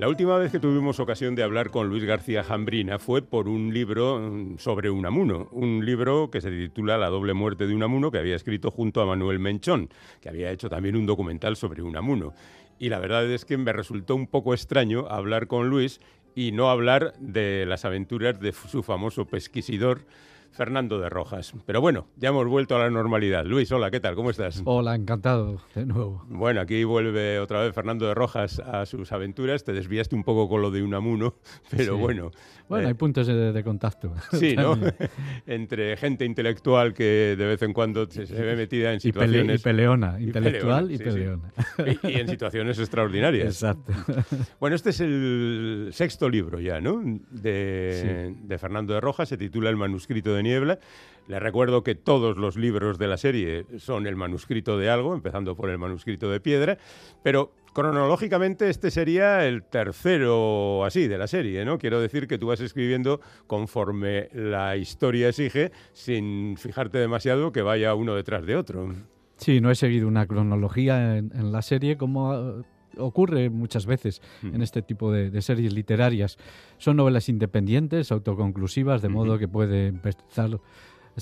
La última vez que tuvimos ocasión de hablar con Luis García Jambrina fue por un libro mm, sobre Unamuno, un libro que se titula La doble muerte de Unamuno, que había escrito junto a Manuel Menchón, que había hecho también un documental sobre Unamuno. Y la verdad es que me resultó un poco extraño hablar con Luis y no hablar de las aventuras de su famoso pesquisidor Fernando de Rojas. Pero bueno, ya hemos vuelto a la normalidad. Luis, hola, ¿qué tal? ¿Cómo estás? Hola, encantado de nuevo. Bueno, aquí vuelve otra vez Fernando de Rojas a sus aventuras. Te desviaste un poco con lo de Unamuno, pero bueno. Bueno, hay eh, puntos de, contacto. Sí, ¿no? Entre gente intelectual que de vez en cuando se, ve metida en situaciones... Y, peleona, intelectual y peleona. Y, en situaciones extraordinarias. Exacto. Bueno, este es el sexto libro ya, ¿no? De, de Fernando de Rojas, se titula El manuscrito de niebla. Le recuerdo que todos los libros de la serie son el manuscrito de algo, empezando por el manuscrito de piedra, pero Cronológicamente este sería el tercero así de la serie, ¿no? Quiero decir que tú vas escribiendo conforme la historia exige, sin fijarte demasiado que vaya uno detrás de otro. Sí, no he seguido una cronología en, la serie como ocurre muchas veces en este tipo de, series literarias. Son novelas independientes, autoconclusivas, de modo que puede empezar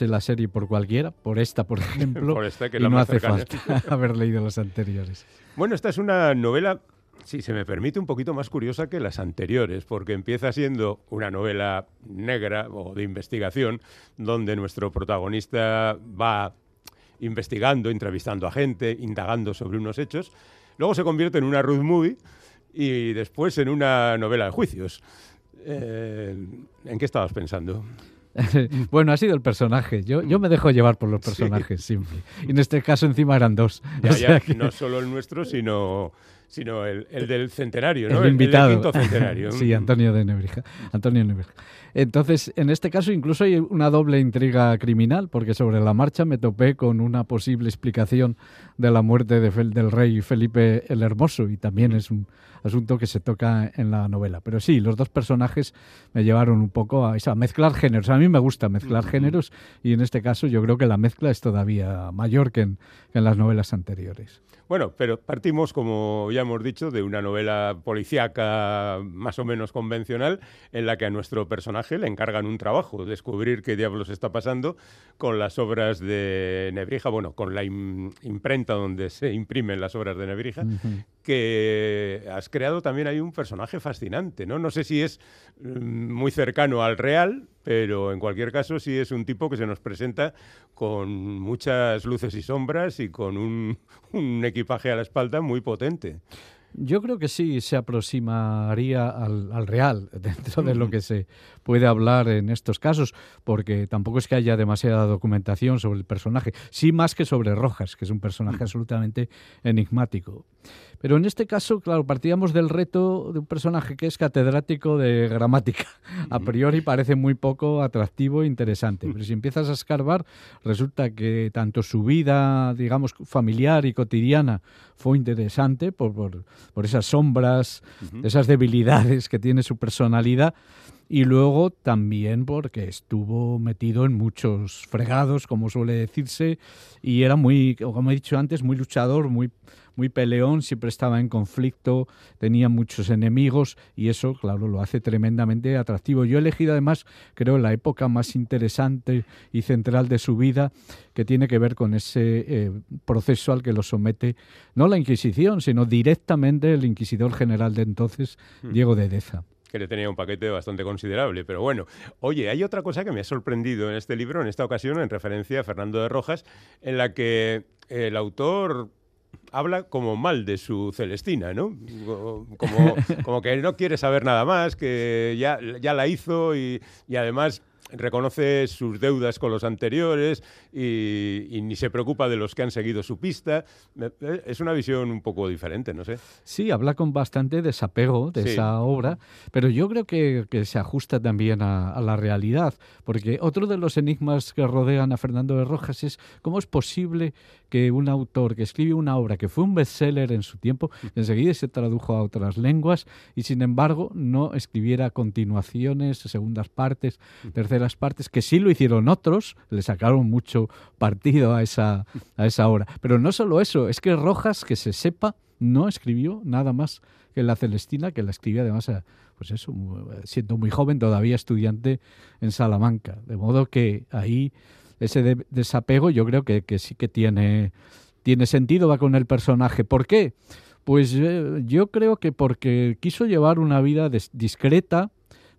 la serie por cualquiera, por esta, por ejemplo, y no hace falta haber leído las anteriores. Bueno, esta es una novela, si se me permite, un poquito más curiosa que las anteriores, porque empieza siendo una novela negra o de investigación, donde nuestro protagonista va investigando, entrevistando a gente, indagando sobre unos hechos. Luego se convierte en una road movie y después en una novela de juicios. Eh, ¿En qué estabas pensando? bueno, ha sido el personaje. Yo, yo me dejo llevar por los personajes, simple. Y en este caso encima eran dos. No solo el nuestro, sino, sino el, del centenario, ¿no? El, invitado. El, quinto centenario. sí, Antonio de Nebrija. Antonio Nebrija. Entonces, en este caso incluso hay una doble intriga criminal, porque sobre la marcha me topé con una posible explicación de la muerte del rey Felipe el Hermoso, y también es un asunto que se toca en la novela. Pero sí, los dos personajes me llevaron un poco a, a mezclar géneros. A mí me gusta mezclar géneros, y en este caso yo creo que la mezcla es todavía mayor que en las novelas anteriores. Bueno, pero partimos, como ya hemos dicho, de una novela policíaca más o menos convencional en la que a nuestro personaje le encargan un trabajo, descubrir qué diablos está pasando con las obras de Nebrija, bueno, con la imprenta donde se imprimen las obras de Nebrija, que has creado también hay un personaje fascinante, ¿no? No sé si es mm, muy cercano al real, pero en cualquier caso sí es un tipo que se nos presenta con muchas luces y sombras y con un, equipaje a la espalda muy potente. Yo creo que sí se aproximaría al, real dentro de lo que se puede hablar en estos casos, porque tampoco es que haya demasiada documentación sobre el personaje, sí más que sobre Rojas, que es un personaje absolutamente enigmático. Pero en este caso, claro, partíamos del reto de un personaje que es catedrático de gramática. A priori parece muy poco atractivo e interesante, pero si empiezas a escarbar, resulta que tanto su vida, digamos, familiar y cotidiana fue interesante por, por, esas sombras, esas debilidades que tiene su personalidad, y luego también porque estuvo metido en muchos fregados, como suele decirse, y era muy, como he dicho antes, muy luchador, muy, muy peleón, siempre estaba en conflicto, tenía muchos enemigos y eso, claro, lo hace tremendamente atractivo. Yo he elegido además, creo, la época más interesante y central de su vida, que tiene que ver con ese eh, proceso al que lo somete, no la Inquisición, sino directamente el inquisidor general de entonces, hmm. Diego de Deza que le tenía un paquete bastante considerable. Pero bueno, oye, hay otra cosa que me ha sorprendido en este libro, en esta ocasión, en referencia a Fernando de Rojas, en la que el autor habla como mal de su Celestina, ¿no? Como, como que no quiere saber nada más, que ya, ya la hizo y, y además reconoce sus deudas con los anteriores y, ni se preocupa de los que han seguido su pista. Es una visión un poco diferente, no sé. Sí, habla con bastante desapego de esa obra, pero yo creo que, se ajusta también a, la realidad, porque otro de los enigmas que rodean a Fernando de Rojas es cómo es posible que un autor que escribe una obra que fue un bestseller en su tiempo, enseguida se tradujo a otras lenguas y sin embargo no escribiera continuaciones, segundas partes, terceras terceras partes, que sí lo hicieron otros, le sacaron mucho partido a esa, a esa obra. Pero no solo eso, es que Rojas, que se sepa, no escribió nada más que La Celestina, que la escribía además, pues eso, siendo muy joven, todavía estudiante en Salamanca. De modo que ahí ese desapego yo creo que, que sí que tiene, tiene sentido, va con el personaje. ¿Por qué? Pues eh, yo creo que porque quiso llevar una vida discreta,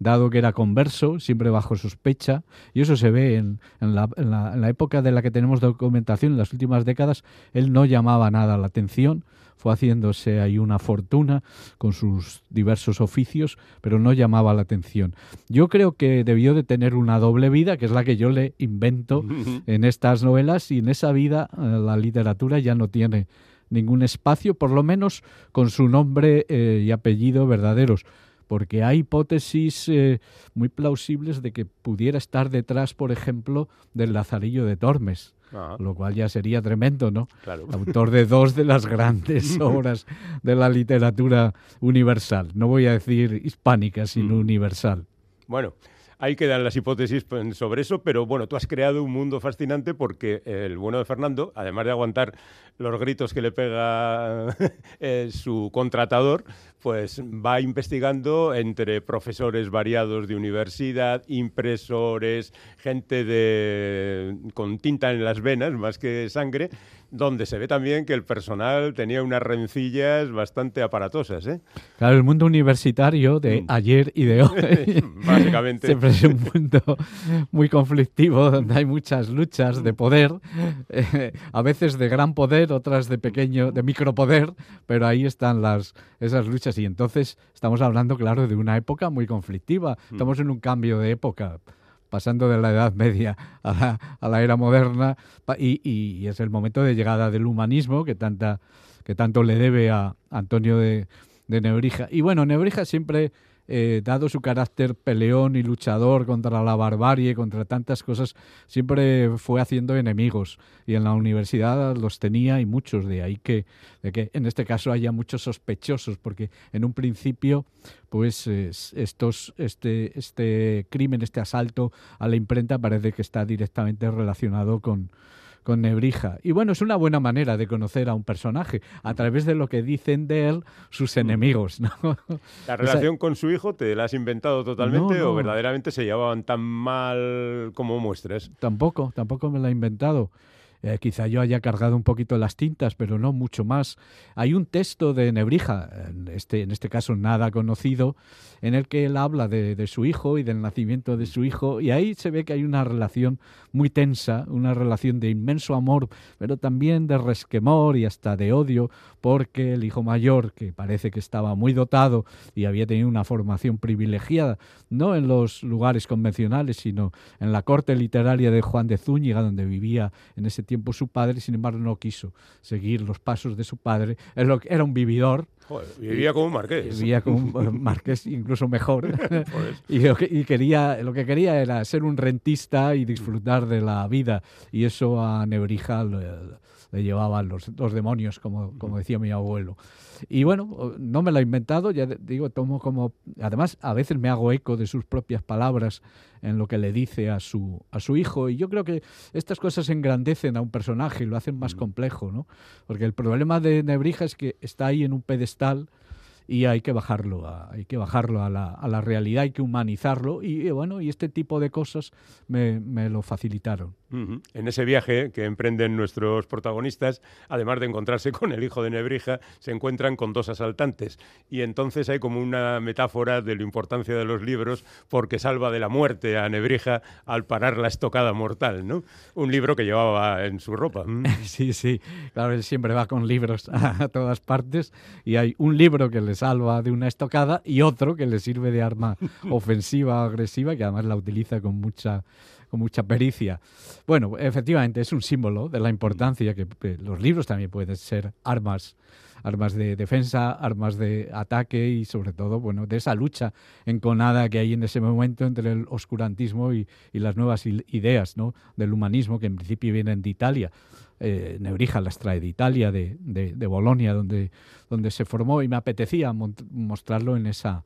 dado que era converso, siempre bajo sospecha, y eso se ve en, la, época de la que tenemos documentación, en las últimas décadas, él no llamaba nada la atención, fue haciéndose ahí una fortuna con sus diversos oficios, pero no llamaba la atención. Yo creo que debió de tener una doble vida, que es la que yo le invento en estas novelas, y en esa vida eh, la literatura ya no tiene ningún espacio, por lo menos con su nombre eh, y apellido verdaderos porque hay hipótesis eh, muy plausibles de que pudiera estar detrás, por ejemplo, del Lazarillo de Tormes. Ah. Lo cual ya sería tremendo, ¿no? Autor de dos de las grandes obras de la literatura universal. No voy a decir hispánica, sino mm. universal. Bueno, Ahí quedan las hipótesis sobre eso, pero bueno, tú has creado un mundo fascinante porque el bueno de Fernando, además de aguantar los gritos que le pega eh, su contratador, pues va investigando entre profesores variados de universidad, impresores, gente de, con tinta en las venas más que sangre, donde se ve también que el personal tenía unas rencillas bastante aparatosas. ¿eh? Claro, el mundo universitario de mm. ayer y de hoy Básicamente. siempre es un mundo muy conflictivo, donde hay muchas luchas de poder, eh, a veces de gran poder, otras de pequeño, de micropoder, pero ahí están las, esas luchas y entonces estamos hablando, claro, de una época muy conflictiva, mm. estamos en un cambio de época pasando de la Edad Media a la, era moderna, y, es el momento de llegada del humanismo que, tanta, que tanto le debe a Antonio de, de Nebrija. Y bueno, Nebrija siempre eh, dado su carácter peleón y luchador contra la barbarie, contra tantas cosas, siempre fue haciendo enemigos. Y en la universidad los tenía y muchos, de ahí que, de que en este caso haya muchos sospechosos, porque en un principio pues estos, este, este crimen, este asalto a la imprenta parece que está directamente relacionado con, con Nebrija. Y bueno, es una buena manera de conocer a un personaje, a través de lo que dicen de él sus mm. enemigos. ¿no? ¿La relación con su hijo te la has inventado totalmente o verdaderamente se llevaban tan mal como muestras? Tampoco, tampoco me la he inventado. Eh, quizá yo haya cargado un poquito las tintas, pero no mucho más. Hay un texto de Nebrija, en este, en este caso nada conocido, en el que él habla de, de, su hijo y del nacimiento de su hijo, y ahí se ve que hay una relación muy tensa, una relación de inmenso amor, pero también de resquemor y hasta de odio, porque el hijo mayor, que parece que estaba muy dotado y había tenido una formación privilegiada, no en los lugares convencionales, sino en la corte literaria de Juan de Zúñiga, donde vivía en ese tiempo su padre, sin embargo no quiso seguir los pasos de su padre. Era un vividor. Vivía como un marqués. Vivía como un marqués incluso mejor. y, lo que, y quería, lo que quería era ser un rentista y disfrutar de la vida. Y eso a Nebrija le llevaban los, los demonios, como, como decía mi abuelo. Y bueno, no me lo he inventado, ya digo, tomo como... Además, a veces me hago eco de sus propias palabras en lo que le dice a su, a su hijo. Y yo creo que estas cosas engrandecen a un personaje y lo hacen más complejo, ¿no? Porque el problema de Nebrija es que está ahí en un pedestal y hay que bajarlo, a, hay que bajarlo a la, a la realidad, hay que humanizarlo y, bueno, y este tipo de cosas me, me lo facilitaron. En ese viaje que emprenden nuestros protagonistas, además de encontrarse con el hijo de Nebrija, se encuentran con dos asaltantes y entonces hay como una metáfora de la importancia de los libros porque salva de la muerte a Nebrija al parar la estocada mortal, ¿no? Un libro que llevaba en su ropa. Sí, sí, claro, él siempre va con libros a todas partes y hay un libro que les salva de una estocada y otro que le sirve de arma ofensiva, agresiva, que además la utiliza con mucha con mucha pericia. Bueno, efectivamente es un símbolo de la importancia que, los libros también pueden ser armas, armas de defensa, armas de ataque y sobre todo, bueno, de esa lucha enconada que hay en ese momento entre el oscurantismo y, y las nuevas ideas, ¿no? Del humanismo que en principio vienen de Italia eh, Nebrija las trae de Italia, de, de, Bolonia, donde, donde se formó, y me apetecía mostrarlo en esa,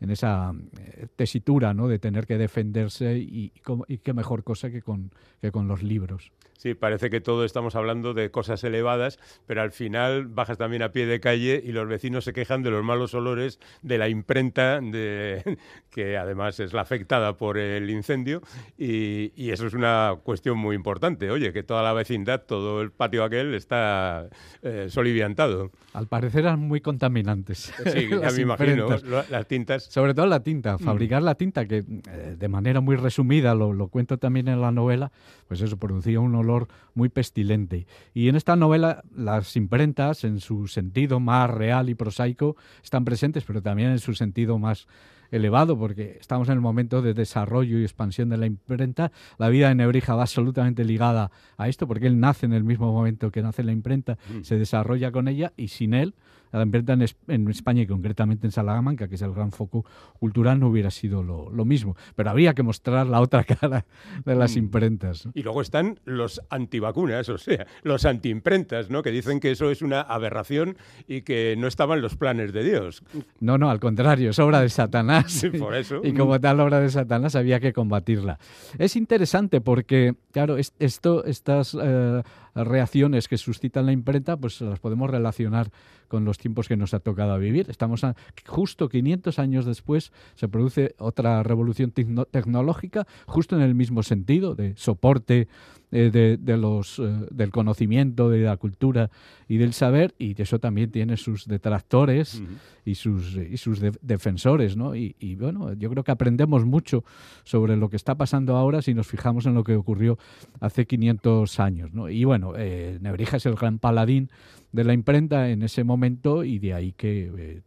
en esa eh, tesitura ¿no? de tener que defenderse y, y, qué mejor cosa que con, que con los libros. Sí, parece que todo estamos hablando de cosas elevadas, pero al final bajas también a pie de calle y los vecinos se quejan de los malos olores de la imprenta, de, que además es la afectada por el incendio, y, eso es una cuestión muy importante. Oye, que toda la vecindad, todo el patio aquel está eh, soliviantado. Al parecer eran muy contaminantes. Sí, ya me imagino, las tintas. Sobre todo la tinta, mm. fabricar la tinta, que eh, de manera muy resumida, lo, lo cuento también en la novela, pues eso producía un olor muy pestilente. Y en esta novela las imprentas, en su sentido más real y prosaico, están presentes, pero también en su sentido más elevado, porque estamos en el momento de desarrollo y expansión de la imprenta. La vida de Nebrija va absolutamente ligada a esto, porque él nace en el mismo momento que nace la imprenta, mm. se desarrolla con ella y sin él la imprenta en, España y concretamente en Salamanca, que es el gran foco cultural, no hubiera sido lo, mismo. Pero había que mostrar la otra cara de las mm. imprentas. Y luego están los antivacunas, o sea, los antiimprentas, ¿no? que dicen que eso es una aberración y que no estaban los planes de Dios. No, no, al contrario, es obra de Satanás. por eso. Y como tal obra de Satanás había que combatirla. Es interesante porque, claro, esto, estas eh, reacciones que suscitan la imprenta, pues las podemos relacionar con los tiempos que nos ha tocado vivir. Estamos justo 500 años después se produce otra revolución tecnológica, justo en el mismo sentido de soporte eh, de, los, eh, del conocimiento, de la cultura y del saber, y eso también tiene sus detractores y sus, y sus defensores. ¿no? Y, bueno, yo creo que aprendemos mucho sobre lo que está pasando ahora si nos fijamos en lo que ocurrió hace 500 años. ¿no? Y bueno, eh, Nebrija es el gran paladín de la imprenta en ese momento y de ahí que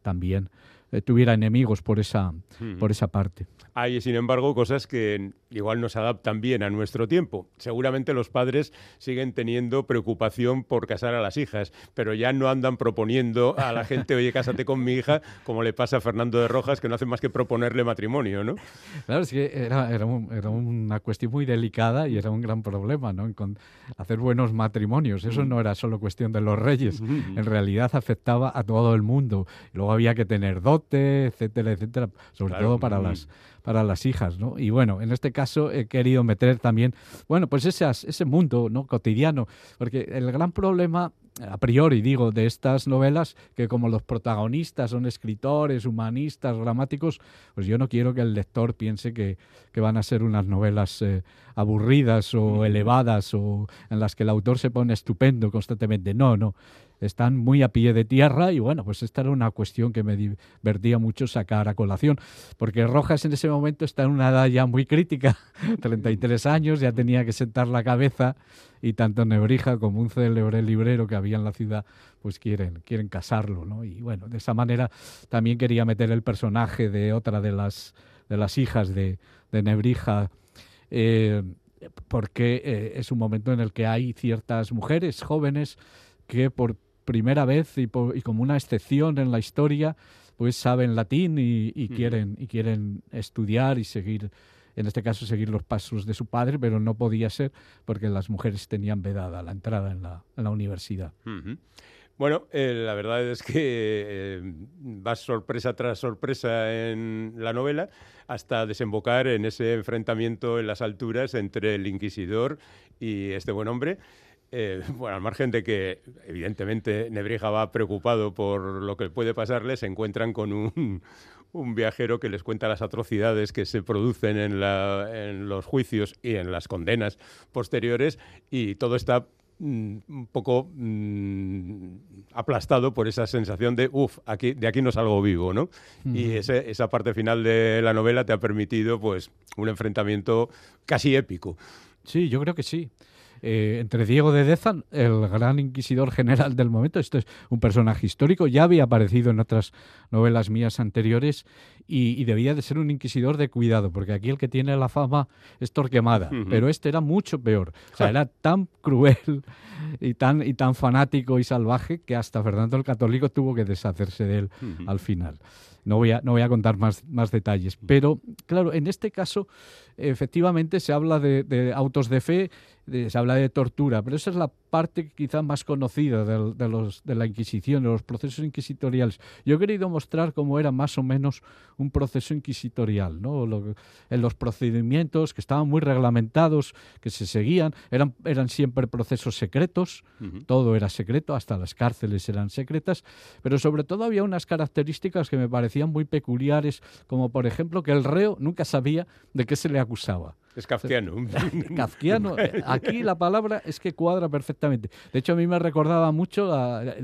eh, tuviera enemigos por esa, por esa parte. Hay, sin embargo, cosas que igual nos adaptan bien a nuestro tiempo. Seguramente los padres siguen teniendo preocupación por casar a las hijas, pero ya no andan proponiendo a la gente, oye, cásate con mi hija, como le pasa a Fernando de Rojas, que no hace más que proponerle matrimonio, ¿no? Claro, es que era, era, una cuestión muy delicada y era un gran problema, ¿no? Con hacer buenos matrimonios. Eso no era solo cuestión de los reyes, en realidad afectaba a todo el mundo. Luego había que tener dote, etcétera, etcétera, sobre todo para las para las hijas, ¿no? Y bueno, en este caso he querido meter también, bueno, pues ese mundo, ¿no? Cotidiano, porque el gran problema a priori digo, de estas novelas, que como los protagonistas son escritores, humanistas, dramáticos, pues yo no quiero que el lector piense que, van a ser unas novelas eh, aburridas o elevadas o en las que el autor se pone estupendo constantemente. No, no están muy a pie de tierra y bueno, pues esta era una cuestión que me divertía mucho sacar a colación, porque Rojas en ese momento está en una edad ya muy crítica, 33 años, ya tenía que sentar la cabeza y tanto Nebrija como un célebre librero que había en la ciudad pues quieren, quieren casarlo, ¿no? Y bueno, de esa manera también quería meter el personaje de otra de las, de las hijas de, de Nebrija, eh, porque eh, es un momento en el que hay ciertas mujeres jóvenes que por primera vez y, como una excepción en la historia, pues saben latín y, quieren, y quieren estudiar y seguir, en este caso seguir los pasos de su padre, pero no podía ser porque las mujeres tenían vedada la entrada en la, universidad. Bueno, eh, la verdad es que eh, vas sorpresa tras sorpresa en la novela hasta desembocar en ese enfrentamiento en las alturas entre el inquisidor y este buen hombre. Eh, bueno, al margen de que evidentemente Nebrija va preocupado por lo que puede pasarle, se encuentran con un, viajero que les cuenta las atrocidades que se producen en, los juicios y en las condenas posteriores y todo está mm, un poco mm, aplastado por esa sensación de, uff, aquí, de aquí no salgo vivo, ¿no? Y esa parte final de la novela te ha permitido, pues, un enfrentamiento casi épico. Sí, yo creo que sí. Eh, entre Diego de Dezan, el gran inquisidor general del momento. Esto es un personaje histórico, ya había aparecido en otras novelas mías anteriores y, debía de ser un inquisidor de cuidado, porque aquí el que tiene la fama es Torquemada, pero este era mucho peor. O sea, era tan cruel y tan, y tan fanático y salvaje que hasta Fernando el Católico tuvo que deshacerse de él al final. No voy a, no voy a contar más, más detalles. Pero, claro, en este caso, efectivamente se habla de, autos de fe, se habla de tortura, pero esa es la parte quizá más conocida de, los, de la Inquisición, de los procesos inquisitoriales. Yo he querido mostrar cómo era más o menos un proceso inquisitorial, ¿no? en los procedimientos que estaban muy reglamentados, que se seguían, eran, eran siempre procesos secretos, todo era secreto, hasta las cárceles eran secretas, pero sobre todo había unas características que me parecían muy peculiares, como por ejemplo que el reo nunca sabía de qué se le acusaba. Es kafkiano. kafkiano. Aquí la palabra es que cuadra perfectamente. De hecho, a mí me recordaba mucho las,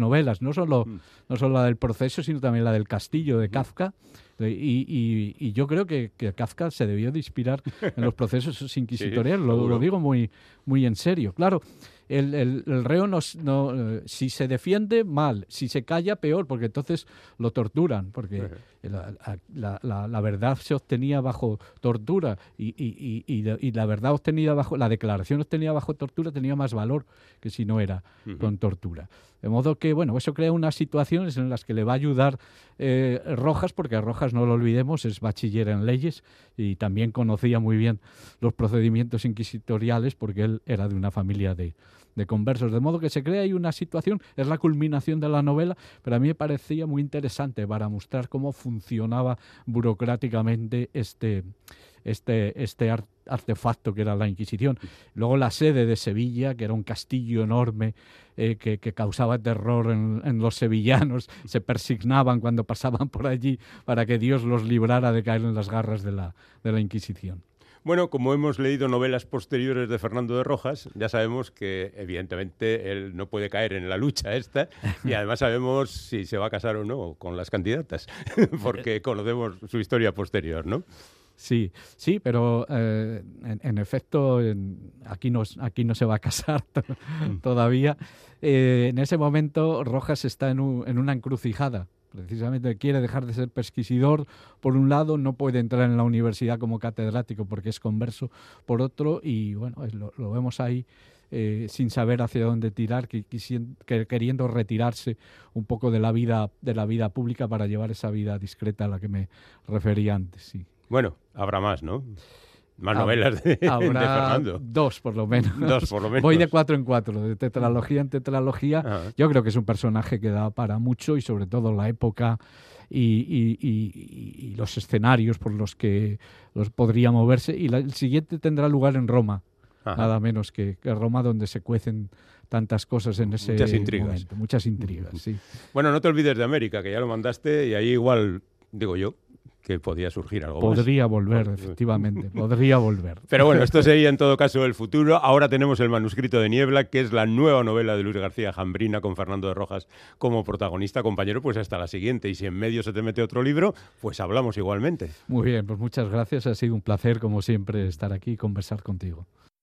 novelas, no solo, mm. no solo la del proceso, sino también la del castillo de mm. Kafka. Y, yo creo que, Kafka se debió de inspirar en los procesos inquisitoriales, lo, digo muy, muy en serio. Claro, el, reo no, no, si se defiende, mal, si se calla, peor, porque entonces lo torturan, porque la, verdad se obtenía bajo tortura y, la verdad obtenida bajo, la declaración obtenida bajo tortura tenía más valor que si no era con tortura. De modo que, bueno, eso crea unas situaciones en las que le va a ayudar eh, Rojas, porque Rojas, no lo olvidemos, es bachiller en leyes y también conocía muy bien los procedimientos inquisitoriales porque él era de una familia de, de conversos. De modo que se crea ahí una situación, es la culminación de la novela, pero a mí me parecía muy interesante para mostrar cómo funcionaba burocráticamente este, este, este artefacto que era la Inquisición. Luego la sede de Sevilla, que era un castillo enorme eh, que, causaba terror en, en, los sevillanos, se persignaban cuando pasaban por allí para que Dios los librara de caer en las garras de la, de la Inquisición. Bueno, como hemos leído novelas posteriores de Fernando de Rojas, ya sabemos que evidentemente él no puede caer en la lucha esta y además sabemos si se va a casar o no con las candidatas, porque conocemos su historia posterior, ¿no? Sí, sí, pero eh, en, efecto aquí, no, aquí no se va a casar todavía. Eh, en ese momento Rojas está en, en una encrucijada precisamente quiere dejar de ser pesquisidor, por un lado, no puede entrar en la universidad como catedrático porque es converso, por otro, y bueno, lo, vemos ahí eh, sin saber hacia dónde tirar, que, queriendo retirarse un poco de la vida de la vida pública para llevar esa vida discreta a la que me refería antes. Sí. Bueno, habrá más, ¿no? Más novelas de, Fernando. Dos, por lo menos. Dos, por lo menos. Voy de cuatro en cuatro, de tetralogía en tetralogía. Yo creo que es un personaje que da para mucho y sobre todo la época y, los escenarios por los que los podría moverse. Y el siguiente tendrá lugar en Roma, nada menos que, Roma, donde se cuecen tantas cosas en ese muchas intrigas. momento. Muchas intrigas, sí. Bueno, no te olvides de América, que ya lo mandaste y ahí igual, digo yo, que podía surgir algo Podría volver, efectivamente, podría volver. Pero bueno, esto sería en todo caso el futuro. Ahora tenemos el manuscrito de Niebla, que es la nueva novela de Luis García Jambrina con Fernando de Rojas como protagonista, compañero, pues hasta la siguiente. Y si en medio se te mete otro libro, pues hablamos igualmente. Muy bien, pues muchas gracias. Ha sido un placer, como siempre, estar aquí y conversar contigo.